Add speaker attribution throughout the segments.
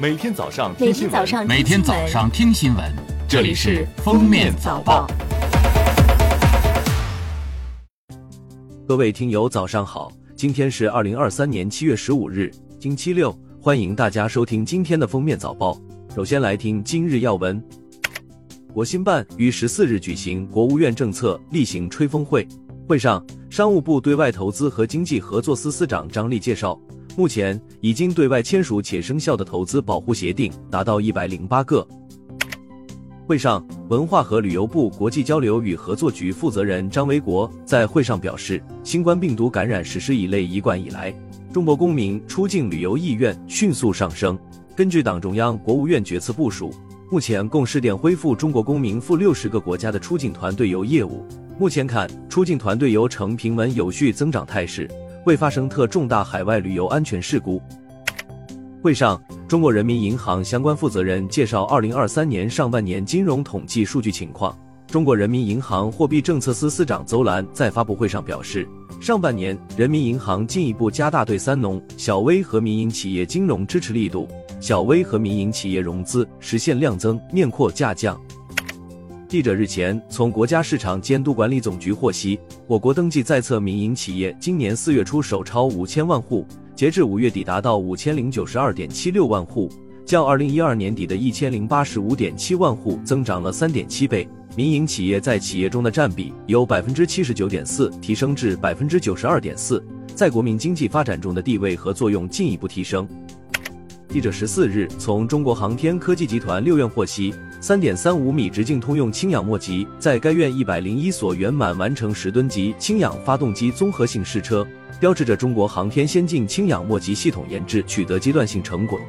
Speaker 1: 每天早上
Speaker 2: 听新闻
Speaker 3: 每天早上听新闻，这里是《封面早报》。
Speaker 4: 各位听友，早上好！今天是二零二三年七月十五日，星期六，欢迎大家收听今天的《封面早报》。首先来听今日要闻。国新办于十四日举行国务院政策例行吹风会，会上，商务部对外投资和经济合作司司长张力介绍，目前已经对外签署且生效的投资保护协定达到一百零八个。会上，文化和旅游部国际交流与合作局负责人张维国在会上表示，新冠病毒感染实施以来一贯以来，中国公民出境旅游意愿迅速上升。根据党中央、国务院决策部署。目前共试点恢复中国公民赴六十个国家的出境团队游业务。目前看，出境团队游呈平稳有序增长态势，未发生特重大海外旅游安全事故。会上，中国人民银行相关负责人介绍二零二三年上半年金融统计数据情况。中国人民银行货币政策司司长邹兰在发布会上表示，上半年人民银行进一步加大对三农、小微和民营企业金融支持力度。小微和民营企业融资实现量增、面扩价降。记者日前从国家市场监督管理总局获悉，我国登记在册民营企业今年四月初首超五千万户，截至五月底达到五千零九十二点七六万户，较二零一二年底的一千零八十五点七万户增长了三点七倍。民营企业在企业中的占比由百分之七十九点四提升至百分之九十二点四，在国民经济发展中的地位和作用进一步提升。记者十四日从中国航天科技集团六院获悉，三点三五米直径通用氢氧末级在该院一百零一所圆满完成十吨级氢氧发动机综合性试车，标志着中国航天先进氢氧末级系统研制取得阶段性成果。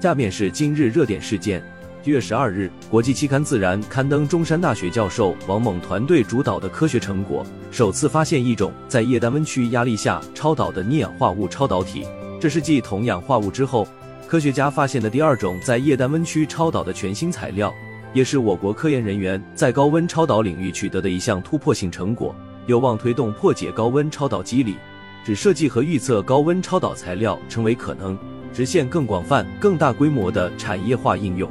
Speaker 4: 下面是今日热点事件：一月十二日，国际期刊《自然》刊登中山大学教授王猛团队主导的科学成果，首次发现一种在液氮温区压力下超导的镍氧化物超导体。这是继铜氧化物之后，科学家发现的第二种在液氮温区超导的全新材料，也是我国科研人员在高温超导领域取得的一项突破性成果，有望推动破解高温超导机理，使设计和预测高温超导材料成为可能，实现更广泛、更大规模的产业化应用。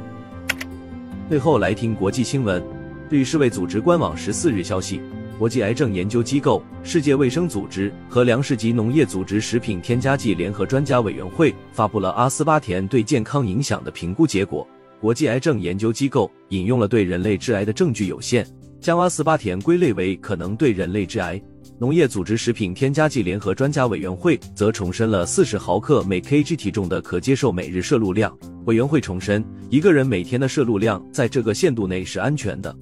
Speaker 4: 最后来听国际新闻，据世卫组织官网十四日消息。国际癌症研究机构、世界卫生组织和粮食及农业组织食品添加剂联合专家委员会发布了阿斯巴甜对健康影响的评估结果。国际癌症研究机构引用了对人类致癌的证据有限，将阿斯巴甜归类为可能对人类致癌。农业组织食品添加剂联合专家委员会则重申了四十毫克每 kg 体重的可接受每日摄入量。委员会重申，一个人每天的摄入量在这个限度内是安全的。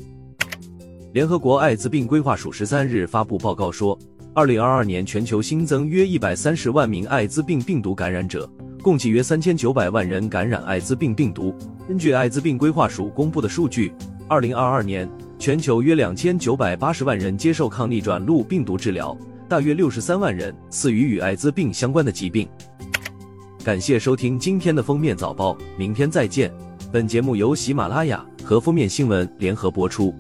Speaker 4: 联合国艾滋病规划署十三日发布报告说，二零二二年全球新增约一百三十万名艾滋病病毒感染者，共计约三千九百万人感染艾滋病病毒。根据艾滋病规划署公布的数据，二零二二年全球约两千九百八十万人接受抗逆转录病毒治疗，大约六十三万人死于与艾滋病相关的疾病。感谢收听今天的封面早报，明天再见。本节目由喜马拉雅和封面新闻联合播出。